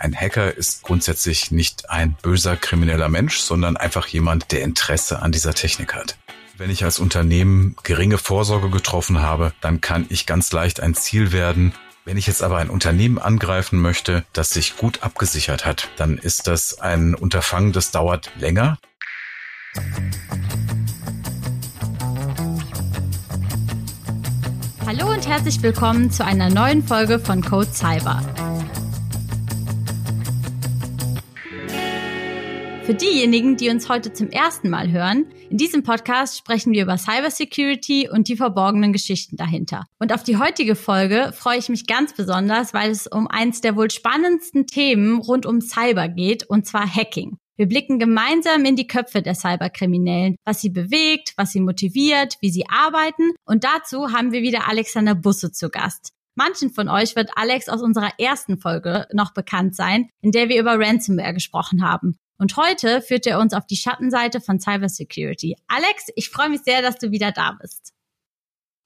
Ein Hacker ist grundsätzlich nicht ein böser krimineller Mensch, sondern einfach jemand, der Interesse an dieser Technik hat. Wenn ich als Unternehmen geringe Vorsorge getroffen habe, dann kann ich ganz leicht ein Ziel werden. Wenn ich jetzt aber ein Unternehmen angreifen möchte, das sich gut abgesichert hat, dann ist das ein Unterfangen, das dauert länger. Hallo und herzlich willkommen zu einer neuen Folge von Code Cyber. Für diejenigen, die uns heute zum ersten Mal hören, in diesem Podcast sprechen wir über Cybersecurity und die verborgenen Geschichten dahinter. Und auf die heutige Folge freue ich mich ganz besonders, weil es um eins der wohl spannendsten Themen rund um Cyber geht, und zwar Hacking. Wir blicken gemeinsam in die Köpfe der Cyberkriminellen, was sie bewegt, was sie motiviert, wie sie arbeiten. Und dazu haben wir wieder Alexander Busse zu Gast. Manchen von euch wird Alex aus unserer ersten Folge noch bekannt sein, in der wir über Ransomware gesprochen haben. Und heute führt er uns auf die Schattenseite von Cybersecurity. Alex, ich freue mich sehr, dass du wieder da bist.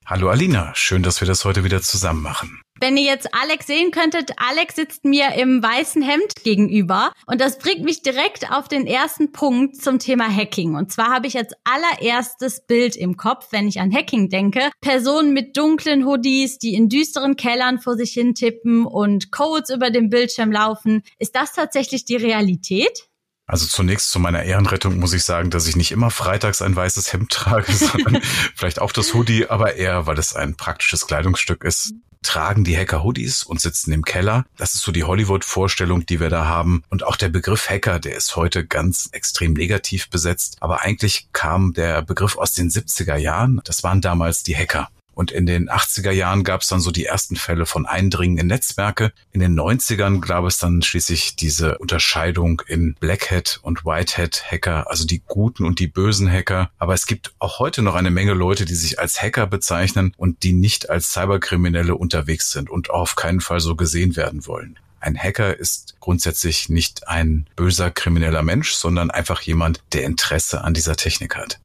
Hallo Alina, schön, dass wir das heute wieder zusammen machen. Wenn ihr jetzt Alex sehen könntet, Alex sitzt mir im weißen Hemd gegenüber und das bringt mich direkt auf den ersten Punkt zum Thema Hacking. Und zwar habe ich als allererstes Bild im Kopf, wenn ich an Hacking denke, Personen mit dunklen Hoodies, die in düsteren Kellern vor sich hin tippen und Codes über dem Bildschirm laufen. Ist das tatsächlich die Realität? Also zunächst zu meiner Ehrenrettung muss ich sagen, dass ich nicht immer freitags ein weißes Hemd trage, sondern vielleicht auch das Hoodie, aber eher, weil es ein praktisches Kleidungsstück ist. Tragen die Hacker Hoodies und sitzen im Keller. Das ist so die Hollywood-Vorstellung, die wir da haben. Und auch der Begriff Hacker, der ist heute ganz extrem negativ besetzt. Aber eigentlich kam der Begriff aus den 70er Jahren. Das waren damals die Hacker. Und in den 80er Jahren gab es dann so die ersten Fälle von Eindringen in Netzwerke. In den 90ern gab es dann schließlich diese Unterscheidung in Black Hat und White Hat Hacker, also die guten und die bösen Hacker. Aber es gibt auch heute noch eine Menge Leute, die sich als Hacker bezeichnen und die nicht als Cyberkriminelle unterwegs sind und auf keinen Fall so gesehen werden wollen. Ein Hacker ist grundsätzlich nicht ein böser krimineller Mensch, sondern einfach jemand, der Interesse an dieser Technik hat.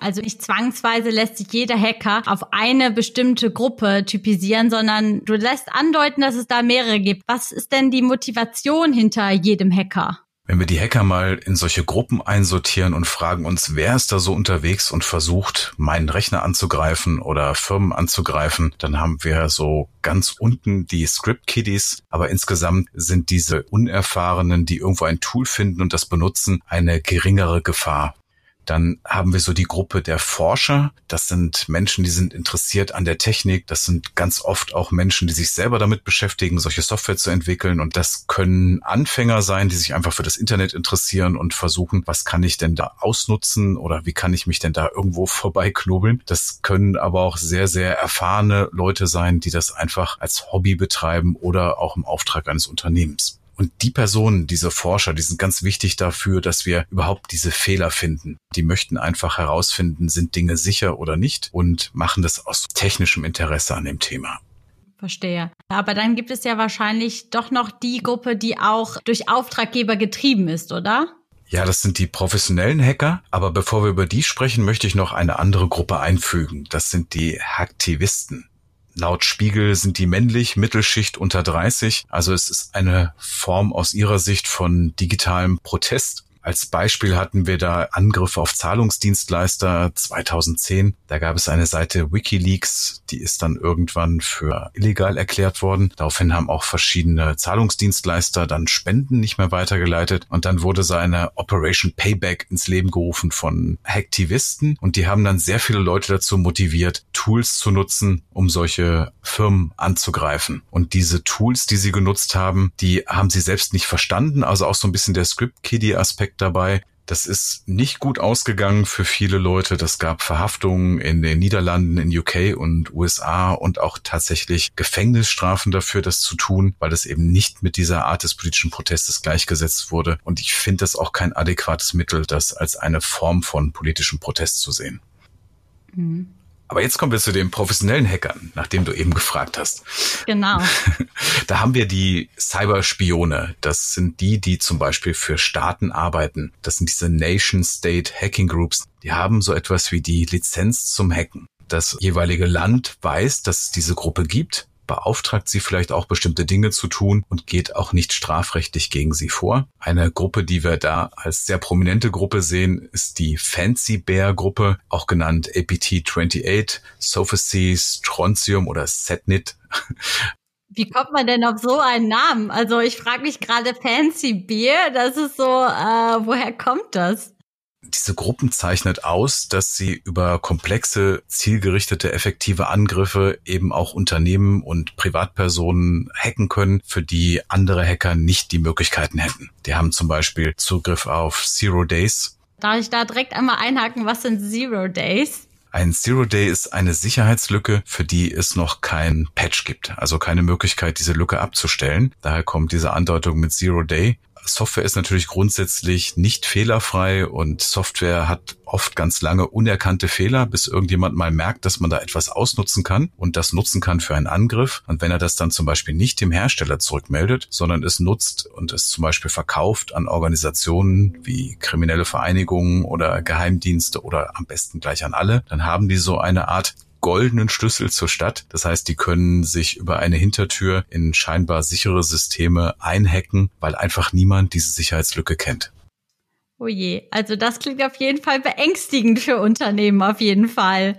Also nicht zwangsweise lässt sich jeder Hacker auf eine bestimmte Gruppe typisieren, sondern du lässt andeuten, dass es da mehrere gibt. Was ist denn die Motivation hinter jedem Hacker? Wenn wir die Hacker mal in solche Gruppen einsortieren und fragen uns, wer ist da so unterwegs und versucht, meinen Rechner anzugreifen oder Firmen anzugreifen, dann haben wir so ganz unten die Script Kiddies, aber insgesamt sind diese Unerfahrenen, die irgendwo ein Tool finden und das benutzen, eine geringere Gefahr. Dann haben wir so die Gruppe der Forscher. Das sind Menschen, die sind interessiert an der Technik. Das sind ganz oft auch Menschen, die sich selber damit beschäftigen, solche Software zu entwickeln. Und das können Anfänger sein, die sich einfach für das Internet interessieren und versuchen, was kann ich denn da ausnutzen oder wie kann ich mich denn da irgendwo vorbeiknobeln. Das können aber auch sehr, sehr erfahrene Leute sein, die das einfach als Hobby betreiben oder auch im Auftrag eines Unternehmens. Und die Personen, diese Forscher, die sind ganz wichtig dafür, dass wir überhaupt diese Fehler finden. Die möchten einfach herausfinden, sind Dinge sicher oder nicht und machen das aus technischem Interesse an dem Thema. Verstehe. Aber dann gibt es ja wahrscheinlich doch noch die Gruppe, die auch durch Auftraggeber getrieben ist, oder? Ja, das sind die professionellen Hacker. Aber bevor wir über die sprechen, möchte ich noch eine andere Gruppe einfügen. Das sind die Hacktivisten. Laut Spiegel sind die männlich, Mittelschicht unter 30. Also es ist eine Form aus ihrer Sicht von digitalem Protest als Beispiel hatten wir da Angriffe auf Zahlungsdienstleister 2010. Da gab es eine Seite Wikileaks, die ist dann irgendwann für illegal erklärt worden. Daraufhin haben auch verschiedene Zahlungsdienstleister dann Spenden nicht mehr weitergeleitet und dann wurde seine Operation Payback ins Leben gerufen von Hacktivisten und die haben dann sehr viele Leute dazu motiviert, Tools zu nutzen, um solche Firmen anzugreifen. Und diese Tools, die sie genutzt haben, die haben sie selbst nicht verstanden, also auch so ein bisschen der Script-Kiddie-Aspekt dabei. Das ist nicht gut ausgegangen für viele Leute. Das gab Verhaftungen in den Niederlanden, in UK und USA und auch tatsächlich Gefängnisstrafen dafür, das zu tun, weil es eben nicht mit dieser Art des politischen Protestes gleichgesetzt wurde. Und ich finde das auch kein adäquates Mittel, das als eine Form von politischem Protest zu sehen. Mhm. Aber jetzt kommen wir zu den professionellen Hackern, nachdem du eben gefragt hast. Genau. Da haben wir die Cyberspione. Das sind die, die zum Beispiel für Staaten arbeiten. Das sind diese Nation-State Hacking Groups. Die haben so etwas wie die Lizenz zum Hacken. Das jeweilige Land weiß, dass es diese Gruppe gibt beauftragt sie vielleicht auch bestimmte Dinge zu tun und geht auch nicht strafrechtlich gegen sie vor. Eine Gruppe, die wir da als sehr prominente Gruppe sehen, ist die Fancy Bear Gruppe, auch genannt APT28, Sophacy, Strontium oder Setnit. Wie kommt man denn auf so einen Namen? Also ich frage mich gerade Fancy Beer, das ist so, äh, woher kommt das? Diese Gruppen zeichnet aus, dass sie über komplexe, zielgerichtete, effektive Angriffe eben auch Unternehmen und Privatpersonen hacken können, für die andere Hacker nicht die Möglichkeiten hätten. Die haben zum Beispiel Zugriff auf Zero Days. Darf ich da direkt einmal einhaken, was sind Zero Days? Ein Zero Day ist eine Sicherheitslücke, für die es noch kein Patch gibt, also keine Möglichkeit, diese Lücke abzustellen. Daher kommt diese Andeutung mit Zero Day. Software ist natürlich grundsätzlich nicht fehlerfrei und Software hat oft ganz lange unerkannte Fehler, bis irgendjemand mal merkt, dass man da etwas ausnutzen kann und das nutzen kann für einen Angriff. Und wenn er das dann zum Beispiel nicht dem Hersteller zurückmeldet, sondern es nutzt und es zum Beispiel verkauft an Organisationen wie kriminelle Vereinigungen oder Geheimdienste oder am besten gleich an alle, dann haben die so eine Art goldenen Schlüssel zur Stadt. Das heißt, die können sich über eine Hintertür in scheinbar sichere Systeme einhacken, weil einfach niemand diese Sicherheitslücke kennt. Oh je, also das klingt auf jeden Fall beängstigend für Unternehmen, auf jeden Fall.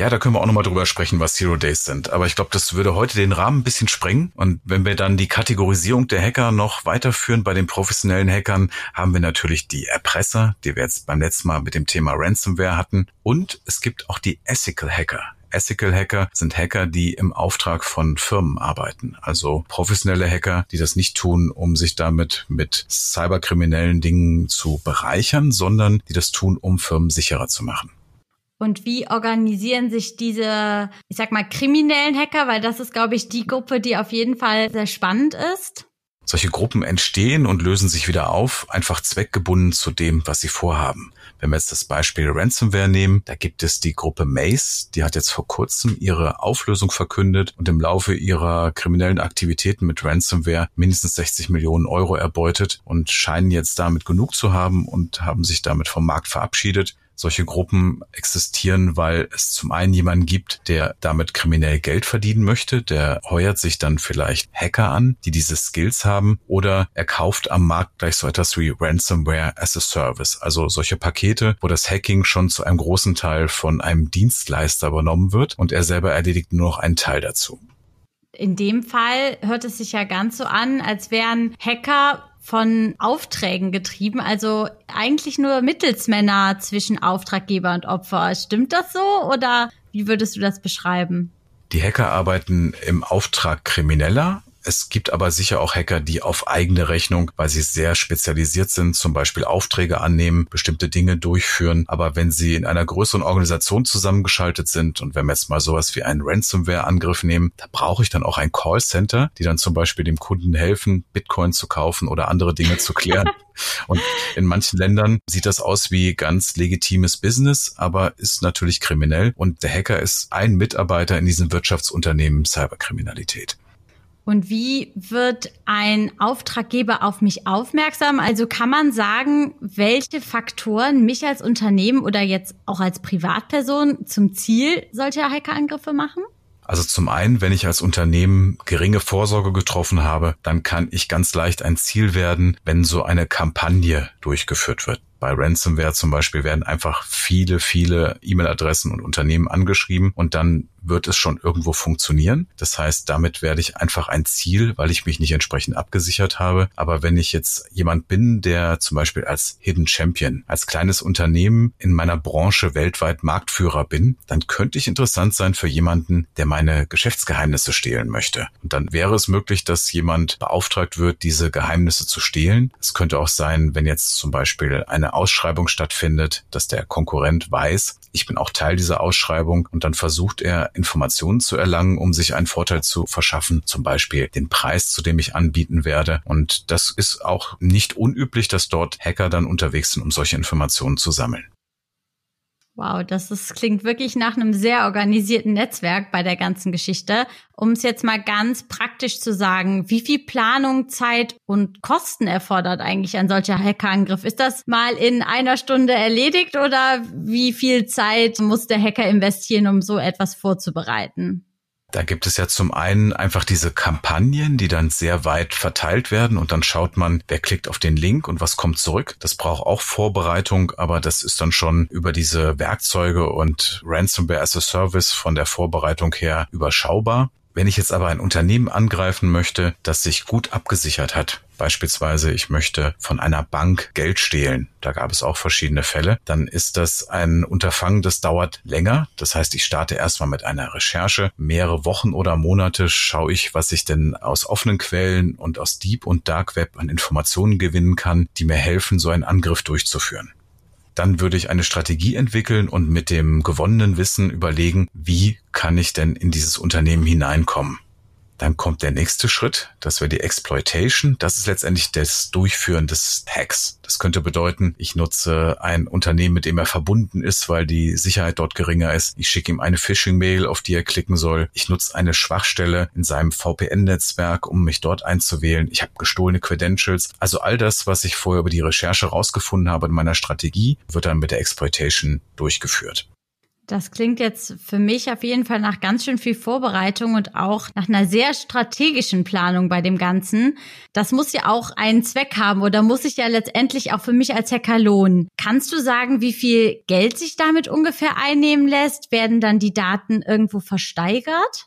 Ja, da können wir auch nochmal drüber sprechen, was Zero Days sind. Aber ich glaube, das würde heute den Rahmen ein bisschen sprengen. Und wenn wir dann die Kategorisierung der Hacker noch weiterführen bei den professionellen Hackern, haben wir natürlich die Erpresser, die wir jetzt beim letzten Mal mit dem Thema Ransomware hatten. Und es gibt auch die Ethical Hacker. Ethical Hacker sind Hacker, die im Auftrag von Firmen arbeiten. Also professionelle Hacker, die das nicht tun, um sich damit mit cyberkriminellen Dingen zu bereichern, sondern die das tun, um Firmen sicherer zu machen. Und wie organisieren sich diese, ich sag mal, kriminellen Hacker? Weil das ist, glaube ich, die Gruppe, die auf jeden Fall sehr spannend ist. Solche Gruppen entstehen und lösen sich wieder auf, einfach zweckgebunden zu dem, was sie vorhaben. Wenn wir jetzt das Beispiel Ransomware nehmen, da gibt es die Gruppe Mace, die hat jetzt vor kurzem ihre Auflösung verkündet und im Laufe ihrer kriminellen Aktivitäten mit Ransomware mindestens 60 Millionen Euro erbeutet und scheinen jetzt damit genug zu haben und haben sich damit vom Markt verabschiedet solche Gruppen existieren, weil es zum einen jemanden gibt, der damit kriminell Geld verdienen möchte, der heuert sich dann vielleicht Hacker an, die diese Skills haben, oder er kauft am Markt gleich so etwas wie Ransomware as a Service, also solche Pakete, wo das Hacking schon zu einem großen Teil von einem Dienstleister übernommen wird und er selber erledigt nur noch einen Teil dazu. In dem Fall hört es sich ja ganz so an, als wären Hacker von Aufträgen getrieben, also eigentlich nur Mittelsmänner zwischen Auftraggeber und Opfer. Stimmt das so oder wie würdest du das beschreiben? Die Hacker arbeiten im Auftrag Krimineller es gibt aber sicher auch Hacker, die auf eigene Rechnung, weil sie sehr spezialisiert sind, zum Beispiel Aufträge annehmen, bestimmte Dinge durchführen. Aber wenn sie in einer größeren Organisation zusammengeschaltet sind und wenn wir jetzt mal sowas wie einen Ransomware-Angriff nehmen, da brauche ich dann auch ein Callcenter, die dann zum Beispiel dem Kunden helfen, Bitcoin zu kaufen oder andere Dinge zu klären. Und in manchen Ländern sieht das aus wie ganz legitimes Business, aber ist natürlich kriminell. Und der Hacker ist ein Mitarbeiter in diesem Wirtschaftsunternehmen Cyberkriminalität. Und wie wird ein Auftraggeber auf mich aufmerksam? Also kann man sagen, welche Faktoren mich als Unternehmen oder jetzt auch als Privatperson zum Ziel solcher Hackerangriffe machen? Also zum einen, wenn ich als Unternehmen geringe Vorsorge getroffen habe, dann kann ich ganz leicht ein Ziel werden, wenn so eine Kampagne durchgeführt wird. Bei Ransomware zum Beispiel werden einfach viele, viele E-Mail-Adressen und Unternehmen angeschrieben und dann wird es schon irgendwo funktionieren. Das heißt, damit werde ich einfach ein Ziel, weil ich mich nicht entsprechend abgesichert habe. Aber wenn ich jetzt jemand bin, der zum Beispiel als Hidden Champion, als kleines Unternehmen in meiner Branche weltweit Marktführer bin, dann könnte ich interessant sein für jemanden, der meine Geschäftsgeheimnisse stehlen möchte. Und dann wäre es möglich, dass jemand beauftragt wird, diese Geheimnisse zu stehlen. Es könnte auch sein, wenn jetzt zum Beispiel eine Ausschreibung stattfindet, dass der Konkurrent weiß, ich bin auch Teil dieser Ausschreibung und dann versucht er Informationen zu erlangen, um sich einen Vorteil zu verschaffen, zum Beispiel den Preis, zu dem ich anbieten werde. Und das ist auch nicht unüblich, dass dort Hacker dann unterwegs sind, um solche Informationen zu sammeln. Wow, das ist, klingt wirklich nach einem sehr organisierten Netzwerk bei der ganzen Geschichte. Um es jetzt mal ganz praktisch zu sagen, wie viel Planung, Zeit und Kosten erfordert eigentlich ein solcher Hackerangriff? Ist das mal in einer Stunde erledigt oder wie viel Zeit muss der Hacker investieren, um so etwas vorzubereiten? Da gibt es ja zum einen einfach diese Kampagnen, die dann sehr weit verteilt werden und dann schaut man, wer klickt auf den Link und was kommt zurück. Das braucht auch Vorbereitung, aber das ist dann schon über diese Werkzeuge und Ransomware as a Service von der Vorbereitung her überschaubar. Wenn ich jetzt aber ein Unternehmen angreifen möchte, das sich gut abgesichert hat, beispielsweise ich möchte von einer Bank Geld stehlen, da gab es auch verschiedene Fälle, dann ist das ein Unterfangen, das dauert länger. Das heißt, ich starte erstmal mit einer Recherche. Mehrere Wochen oder Monate schaue ich, was ich denn aus offenen Quellen und aus Deep und Dark Web an Informationen gewinnen kann, die mir helfen, so einen Angriff durchzuführen dann würde ich eine Strategie entwickeln und mit dem gewonnenen Wissen überlegen, wie kann ich denn in dieses Unternehmen hineinkommen. Dann kommt der nächste Schritt, das wäre die Exploitation. Das ist letztendlich das Durchführen des Hacks. Das könnte bedeuten, ich nutze ein Unternehmen, mit dem er verbunden ist, weil die Sicherheit dort geringer ist. Ich schicke ihm eine Phishing-Mail, auf die er klicken soll. Ich nutze eine Schwachstelle in seinem VPN-Netzwerk, um mich dort einzuwählen. Ich habe gestohlene Credentials. Also all das, was ich vorher über die Recherche rausgefunden habe in meiner Strategie, wird dann mit der Exploitation durchgeführt. Das klingt jetzt für mich auf jeden Fall nach ganz schön viel Vorbereitung und auch nach einer sehr strategischen Planung bei dem Ganzen. Das muss ja auch einen Zweck haben oder muss sich ja letztendlich auch für mich als Hacker lohnen. Kannst du sagen, wie viel Geld sich damit ungefähr einnehmen lässt? Werden dann die Daten irgendwo versteigert?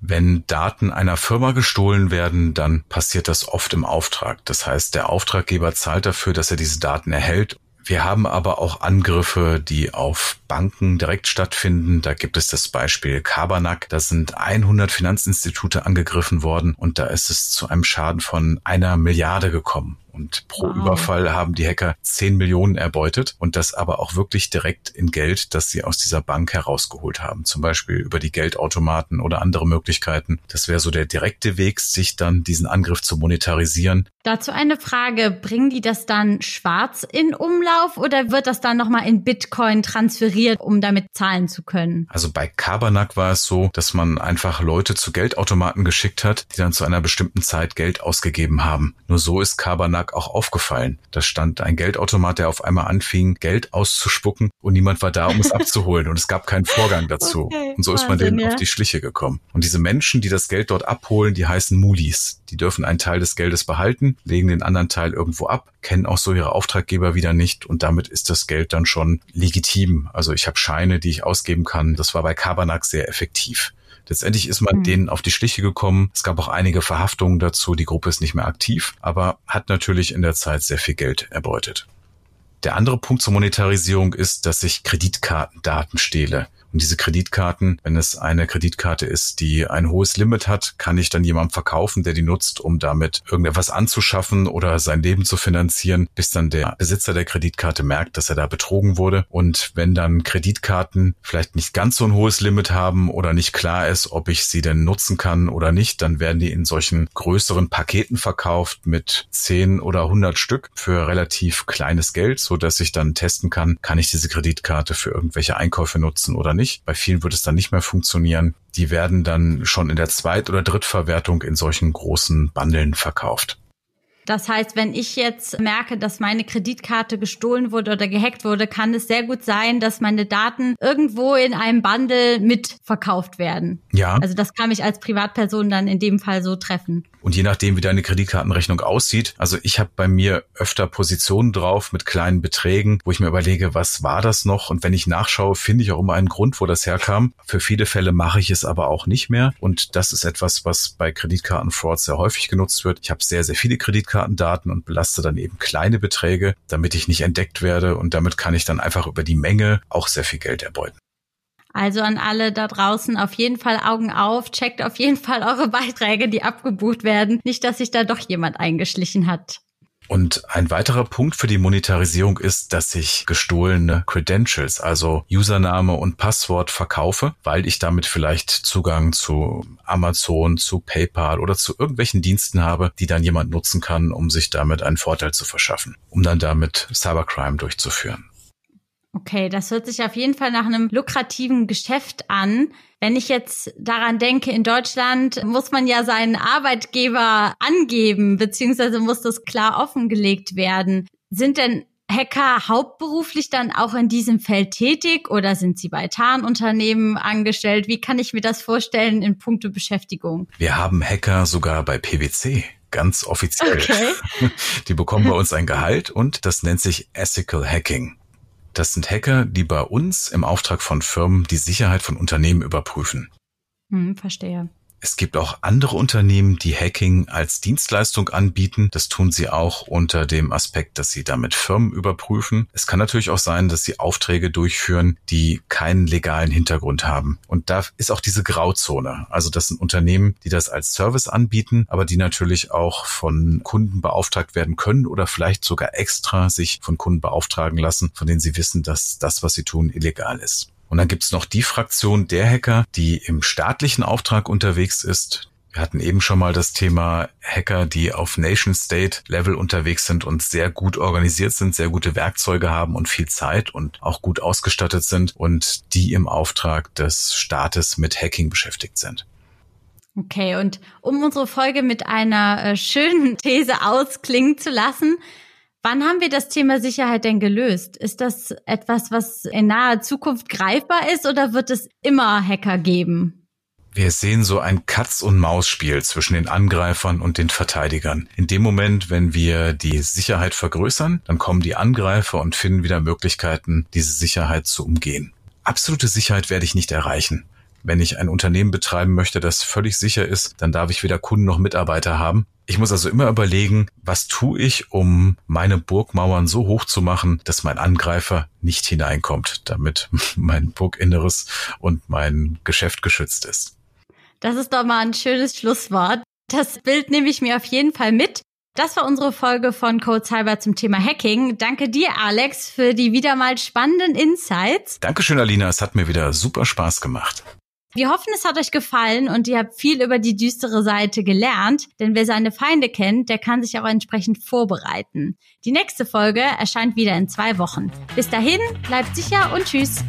Wenn Daten einer Firma gestohlen werden, dann passiert das oft im Auftrag. Das heißt, der Auftraggeber zahlt dafür, dass er diese Daten erhält wir haben aber auch Angriffe, die auf Banken direkt stattfinden. Da gibt es das Beispiel Kabernack. Da sind 100 Finanzinstitute angegriffen worden und da ist es zu einem Schaden von einer Milliarde gekommen. Und pro wow. Überfall haben die Hacker 10 Millionen erbeutet und das aber auch wirklich direkt in Geld, das sie aus dieser Bank herausgeholt haben. Zum Beispiel über die Geldautomaten oder andere Möglichkeiten. Das wäre so der direkte Weg, sich dann diesen Angriff zu monetarisieren. Dazu eine Frage. Bringen die das dann schwarz in Umlauf oder wird das dann nochmal in Bitcoin transferiert, um damit zahlen zu können? Also bei Kabernack war es so, dass man einfach Leute zu Geldautomaten geschickt hat, die dann zu einer bestimmten Zeit Geld ausgegeben haben. Nur so ist Kabernack auch aufgefallen. Da stand ein Geldautomat, der auf einmal anfing, Geld auszuspucken und niemand war da, um es abzuholen und es gab keinen Vorgang dazu. Okay, und so ist man denen ja. auf die Schliche gekommen. Und diese Menschen, die das Geld dort abholen, die heißen Mulis. Die dürfen einen Teil des Geldes behalten, legen den anderen Teil irgendwo ab, kennen auch so ihre Auftraggeber wieder nicht und damit ist das Geld dann schon legitim. Also ich habe Scheine, die ich ausgeben kann. Das war bei Kabernack sehr effektiv. Letztendlich ist man mhm. denen auf die Schliche gekommen. Es gab auch einige Verhaftungen dazu. Die Gruppe ist nicht mehr aktiv, aber hat natürlich in der Zeit sehr viel Geld erbeutet. Der andere Punkt zur Monetarisierung ist, dass ich Kreditkartendaten stehle. Und diese Kreditkarten, wenn es eine Kreditkarte ist, die ein hohes Limit hat, kann ich dann jemandem verkaufen, der die nutzt, um damit irgendetwas anzuschaffen oder sein Leben zu finanzieren, bis dann der Besitzer der Kreditkarte merkt, dass er da betrogen wurde. Und wenn dann Kreditkarten vielleicht nicht ganz so ein hohes Limit haben oder nicht klar ist, ob ich sie denn nutzen kann oder nicht, dann werden die in solchen größeren Paketen verkauft mit 10 oder 100 Stück für relativ kleines Geld, so dass ich dann testen kann, kann ich diese Kreditkarte für irgendwelche Einkäufe nutzen oder nicht nicht. Bei vielen wird es dann nicht mehr funktionieren. Die werden dann schon in der Zweit- oder Drittverwertung in solchen großen Bundeln verkauft. Das heißt, wenn ich jetzt merke, dass meine Kreditkarte gestohlen wurde oder gehackt wurde, kann es sehr gut sein, dass meine Daten irgendwo in einem Bundle mitverkauft werden. Ja. Also das kann mich als Privatperson dann in dem Fall so treffen. Und je nachdem, wie deine Kreditkartenrechnung aussieht, also ich habe bei mir öfter Positionen drauf mit kleinen Beträgen, wo ich mir überlege, was war das noch? Und wenn ich nachschaue, finde ich auch immer einen Grund, wo das herkam. Für viele Fälle mache ich es aber auch nicht mehr. Und das ist etwas, was bei Kreditkartenfrauds sehr häufig genutzt wird. Ich habe sehr, sehr viele Kreditkartendaten und belaste dann eben kleine Beträge, damit ich nicht entdeckt werde. Und damit kann ich dann einfach über die Menge auch sehr viel Geld erbeuten. Also an alle da draußen auf jeden Fall Augen auf, checkt auf jeden Fall eure Beiträge, die abgebucht werden. Nicht, dass sich da doch jemand eingeschlichen hat. Und ein weiterer Punkt für die Monetarisierung ist, dass ich gestohlene Credentials, also Username und Passwort verkaufe, weil ich damit vielleicht Zugang zu Amazon, zu PayPal oder zu irgendwelchen Diensten habe, die dann jemand nutzen kann, um sich damit einen Vorteil zu verschaffen, um dann damit Cybercrime durchzuführen. Okay, das hört sich auf jeden Fall nach einem lukrativen Geschäft an. Wenn ich jetzt daran denke, in Deutschland muss man ja seinen Arbeitgeber angeben, beziehungsweise muss das klar offengelegt werden. Sind denn Hacker hauptberuflich dann auch in diesem Feld tätig oder sind sie bei Tarnunternehmen angestellt? Wie kann ich mir das vorstellen in puncto Beschäftigung? Wir haben Hacker sogar bei PwC ganz offiziell. Okay. Die bekommen bei uns ein Gehalt und das nennt sich Ethical Hacking. Das sind Hacker, die bei uns im Auftrag von Firmen die Sicherheit von Unternehmen überprüfen. Hm, verstehe. Es gibt auch andere Unternehmen, die Hacking als Dienstleistung anbieten. Das tun sie auch unter dem Aspekt, dass sie damit Firmen überprüfen. Es kann natürlich auch sein, dass sie Aufträge durchführen, die keinen legalen Hintergrund haben. Und da ist auch diese Grauzone. Also das sind Unternehmen, die das als Service anbieten, aber die natürlich auch von Kunden beauftragt werden können oder vielleicht sogar extra sich von Kunden beauftragen lassen, von denen sie wissen, dass das, was sie tun, illegal ist. Und dann gibt's noch die Fraktion der Hacker, die im staatlichen Auftrag unterwegs ist. Wir hatten eben schon mal das Thema Hacker, die auf Nation-State-Level unterwegs sind und sehr gut organisiert sind, sehr gute Werkzeuge haben und viel Zeit und auch gut ausgestattet sind und die im Auftrag des Staates mit Hacking beschäftigt sind. Okay, und um unsere Folge mit einer äh, schönen These ausklingen zu lassen, Wann haben wir das Thema Sicherheit denn gelöst? Ist das etwas, was in naher Zukunft greifbar ist oder wird es immer Hacker geben? Wir sehen so ein Katz-und-Maus-Spiel zwischen den Angreifern und den Verteidigern. In dem Moment, wenn wir die Sicherheit vergrößern, dann kommen die Angreifer und finden wieder Möglichkeiten, diese Sicherheit zu umgehen. Absolute Sicherheit werde ich nicht erreichen. Wenn ich ein Unternehmen betreiben möchte, das völlig sicher ist, dann darf ich weder Kunden noch Mitarbeiter haben. Ich muss also immer überlegen, was tue ich, um meine Burgmauern so hoch zu machen, dass mein Angreifer nicht hineinkommt, damit mein Burginneres und mein Geschäft geschützt ist. Das ist doch mal ein schönes Schlusswort. Das Bild nehme ich mir auf jeden Fall mit. Das war unsere Folge von Code Cyber zum Thema Hacking. Danke dir, Alex, für die wieder mal spannenden Insights. Dankeschön, Alina. Es hat mir wieder super Spaß gemacht. Wir hoffen, es hat euch gefallen und ihr habt viel über die düstere Seite gelernt, denn wer seine Feinde kennt, der kann sich auch entsprechend vorbereiten. Die nächste Folge erscheint wieder in zwei Wochen. Bis dahin, bleibt sicher und tschüss.